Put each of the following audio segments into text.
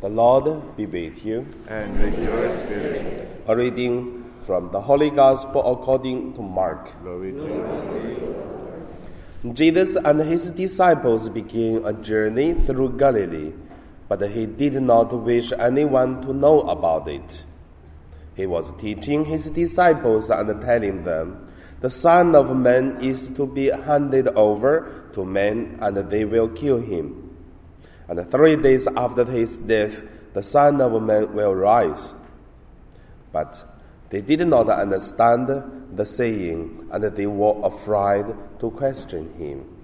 The Lord be with you. and with your spirit. A reading from the Holy Gospel according to Mark. Glory to you. Jesus and his disciples began a journey through Galilee, but he did not wish anyone to know about it. He was teaching his disciples and telling them, The Son of Man is to be handed over to men, and they will kill him. And three days after his death, the Son of Man will rise. But they did not understand the saying, and they were afraid to question him.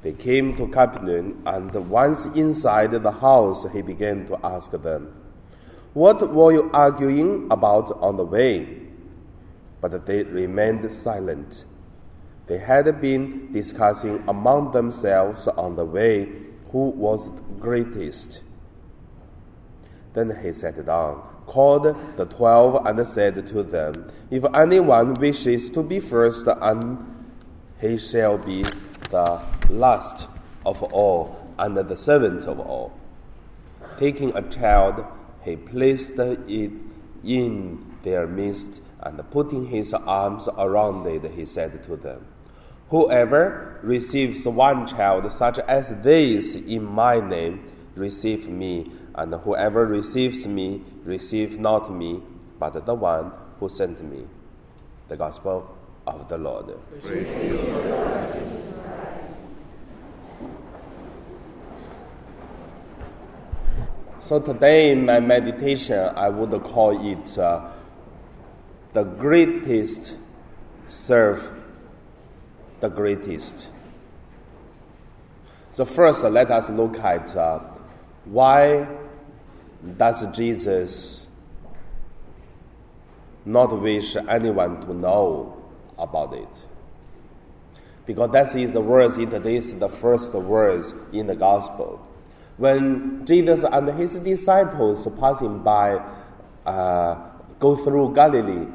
They came to Capernaum, and once inside the house, he began to ask them, What were you arguing about on the way? But they remained silent. They had been discussing among themselves on the way who was greatest. Then he sat down, called the twelve, and said to them, If anyone wishes to be first, and he shall be the last of all and the servant of all. Taking a child, he placed it in their midst, and putting his arms around it, he said to them, Whoever receives one child such as this in my name, receives me, and whoever receives me, receives not me, but the one who sent me. The Gospel of the Lord. So today in my meditation, I would call it uh, the greatest serve the greatest. So first, let us look at uh, why does Jesus not wish anyone to know about it? Because that is the words in today's the first words in the gospel. When Jesus and his disciples passing by uh, go through Galilee,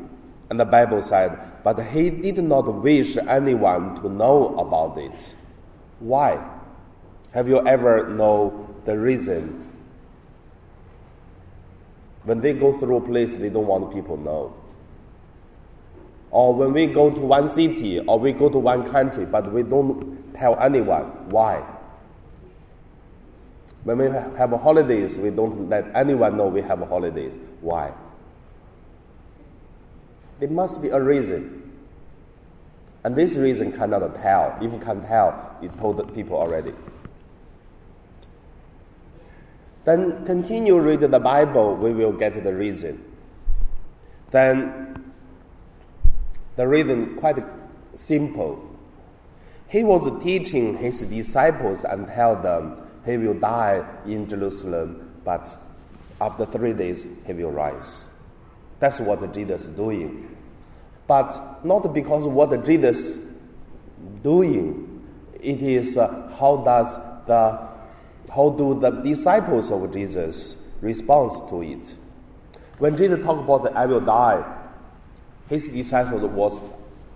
and the Bible said, but he did not wish anyone to know about it. Why? Have you ever know the reason? When they go through a place, they don't want people know. Or when we go to one city or we go to one country, but we don't tell anyone. Why? When we have holidays, we don't let anyone know we have holidays. Why? There must be a reason. And this reason cannot tell. If you can tell, you told the people already. Then continue read the Bible, we will get the reason. Then the reason quite simple. He was teaching his disciples and tell them he will die in Jerusalem, but after three days he will rise. That's what Jesus is doing. But not because what Jesus doing, it is uh, how does the how do the disciples of Jesus respond to it? When Jesus talked about I will die, his disciples was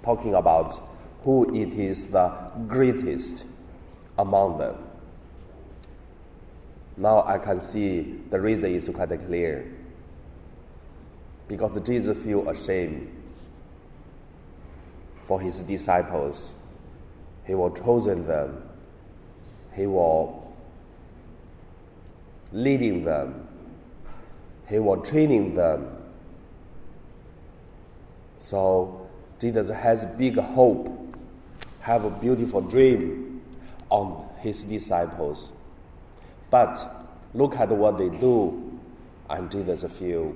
talking about who it is the greatest among them. Now I can see the reason is quite clear. Because Jesus feel ashamed for his disciples. He will chosen them. He will leading them. He will training them. So Jesus has big hope, have a beautiful dream on his disciples. But look at what they do, and Jesus feel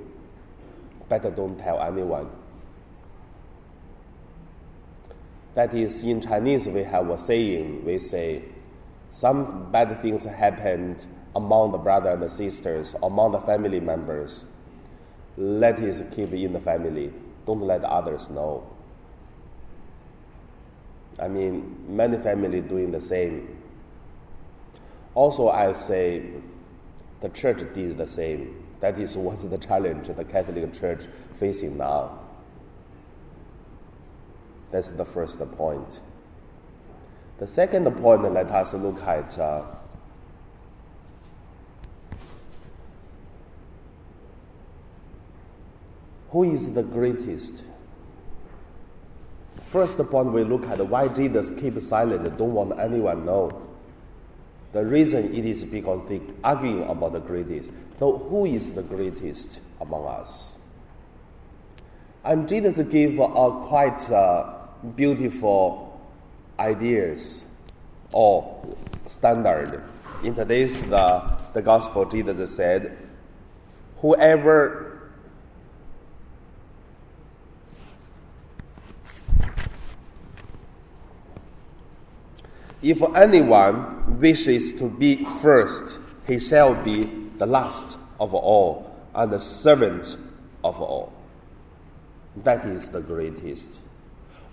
better don't tell anyone. That is, in Chinese, we have a saying we say, some bad things happened among the brother and the sisters, among the family members. Let it keep in the family. Don't let others know. I mean, many families doing the same. Also, I say the church did the same. That is what's the challenge the Catholic Church facing now. That's the first point. The second point, let us look at uh, who is the greatest. First point, we look at why Jesus keep silent, don't want anyone know. The reason it is because they arguing about the greatest. So who is the greatest among us? And Jesus gave a quite uh, beautiful ideas or standard. In today's the, the gospel, Jesus said, whoever If anyone wishes to be first, he shall be the last of all and the servant of all. That is the greatest.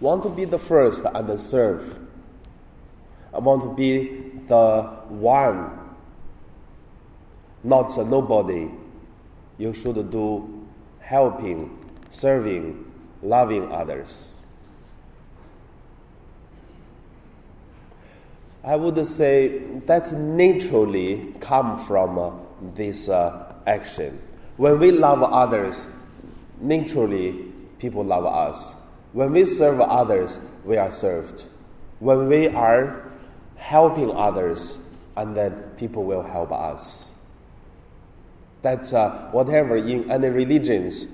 Want to be the first and the serve. I want to be the one, not a nobody. You should do helping, serving, loving others. I would say that naturally come from uh, this uh, action. When we love others, naturally people love us. When we serve others, we are served. When we are helping others, and then people will help us. That uh, whatever in any religions,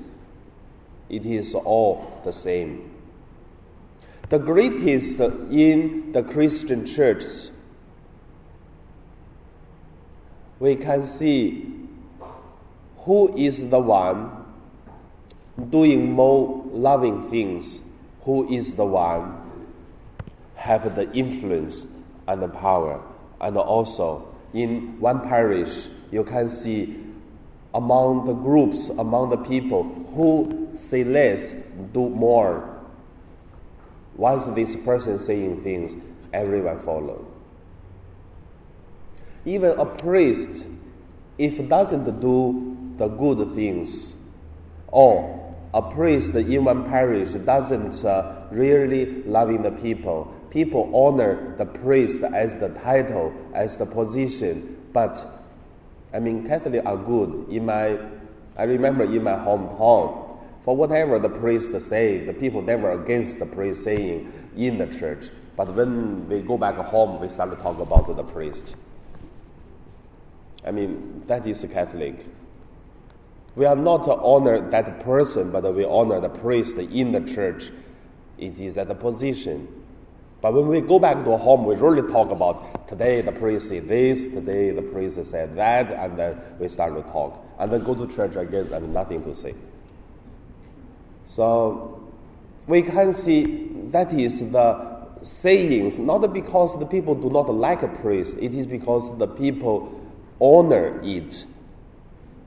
it is all the same. The greatest in the Christian church. we can see who is the one doing more loving things, who is the one have the influence and the power. And also in one parish, you can see among the groups, among the people who say less, do more once this person saying things, everyone follow. Even a priest, if doesn't do the good things, or a priest in one parish doesn't uh, really loving the people, people honor the priest as the title, as the position. But I mean, Catholics are good. In my, I remember in my hometown, for whatever the priest say, the people never against the priest saying in the church. But when we go back home, we start to talk about the priest. I mean, that is Catholic. We are not to honor that person, but we honor the priest in the church. It is at the position. But when we go back to home, we really talk about today the priest said this, today the priest said that, and then we start to talk. And then go to church again and nothing to say. So we can see that is the sayings, not because the people do not like a priest, it is because the people honor it.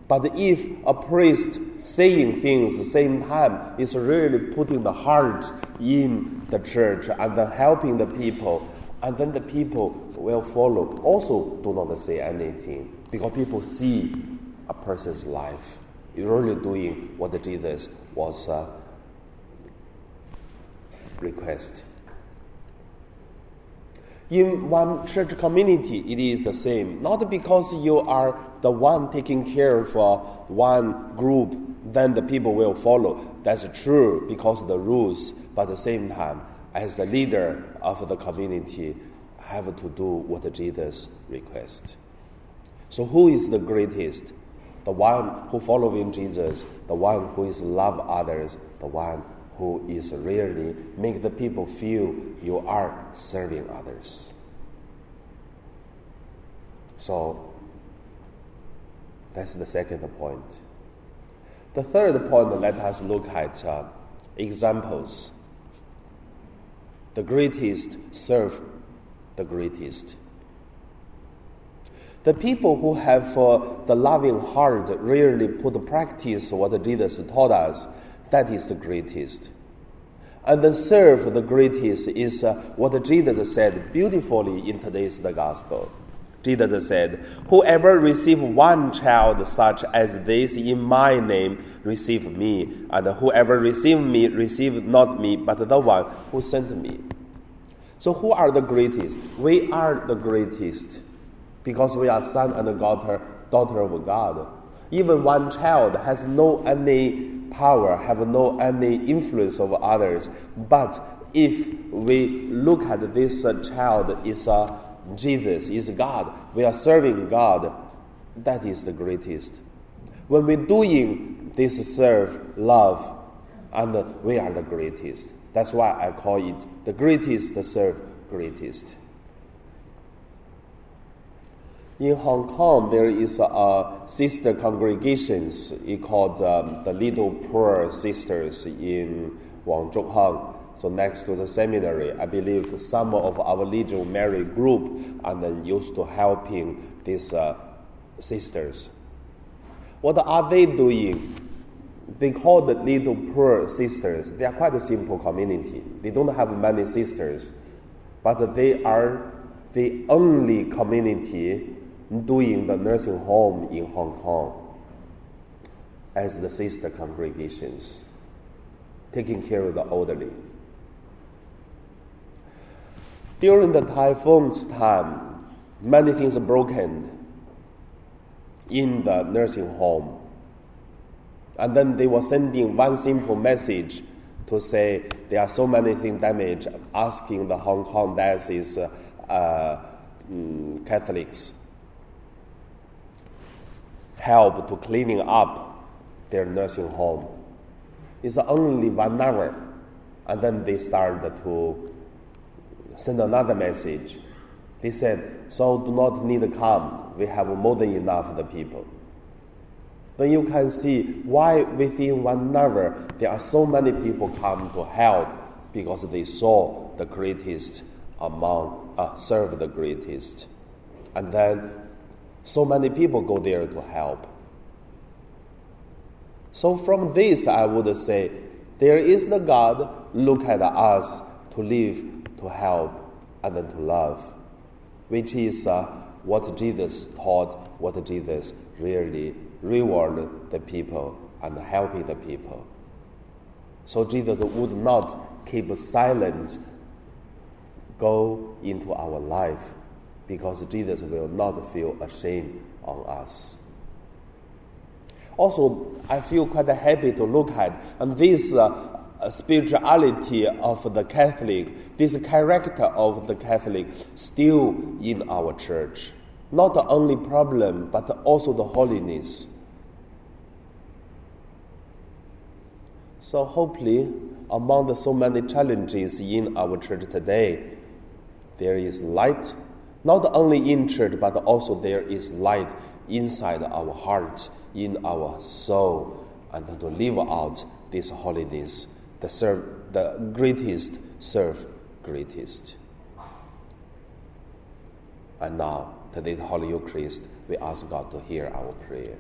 But if a priest saying things at the same time is really putting the heart in the church and then helping the people, and then the people will follow. Also, do not say anything because people see a person's life. You're really doing what Jesus was uh, request. In one church community, it is the same. Not because you are the one taking care of one group, then the people will follow. That's true because of the rules. But at the same time, as the leader of the community, have to do what Jesus requests. So, who is the greatest? The one who following Jesus, the one who is love others, the one who is really make the people feel you are serving others. So that's the second point. The third point, let us look at uh, examples. The greatest serve the greatest. The people who have uh, the loving heart really put practice what Jesus taught us. That is the greatest. And then serve the greatest is uh, what Jesus said beautifully in today's the gospel. Jesus said, Whoever receive one child such as this in my name, receive me. And whoever receive me, receive not me, but the one who sent me. So who are the greatest? We are the greatest because we are son and daughter, daughter of God. Even one child has no any power, have no any influence over others. But if we look at this child is uh, Jesus, is God, we are serving God, that is the greatest. When we're doing this serve, love, and we are the greatest. That's why I call it the greatest serve greatest. In Hong Kong, there is a sister congregations called um, the Little Poor Sisters in Wong Chuk Hang. So next to the seminary, I believe some of our Legion Mary group and then used to helping these uh, sisters. What are they doing? They call the Little Poor Sisters. They are quite a simple community. They don't have many sisters, but they are the only community doing the nursing home in Hong Kong as the sister congregations, taking care of the elderly. During the typhoon's time, many things are broken in the nursing home. And then they were sending one simple message to say there are so many things damaged, asking the Hong Kong diocese uh, mm, Catholics help to cleaning up their nursing home. It's only one hour, and then they started to send another message. They said, So do not need to come. We have more than enough of the people. Then you can see why within one hour there are so many people come to help because they saw the greatest among uh, serve the greatest. And then so many people go there to help. So from this I would say there is the God look at us to live, to help, and to love, which is uh, what Jesus taught, what Jesus really reward the people and helping the people. So Jesus would not keep silent, go into our life, because Jesus will not feel ashamed on us. Also, I feel quite happy to look at and this uh, spirituality of the Catholic, this character of the Catholic, still in our church. Not the only problem, but also the holiness. So, hopefully, among the so many challenges in our church today, there is light, not only in church, but also there is light inside our heart, in our soul, and to live out these holidays, the serve, the greatest serve greatest. And now, today, the Holy Eucharist, we ask God to hear our prayer.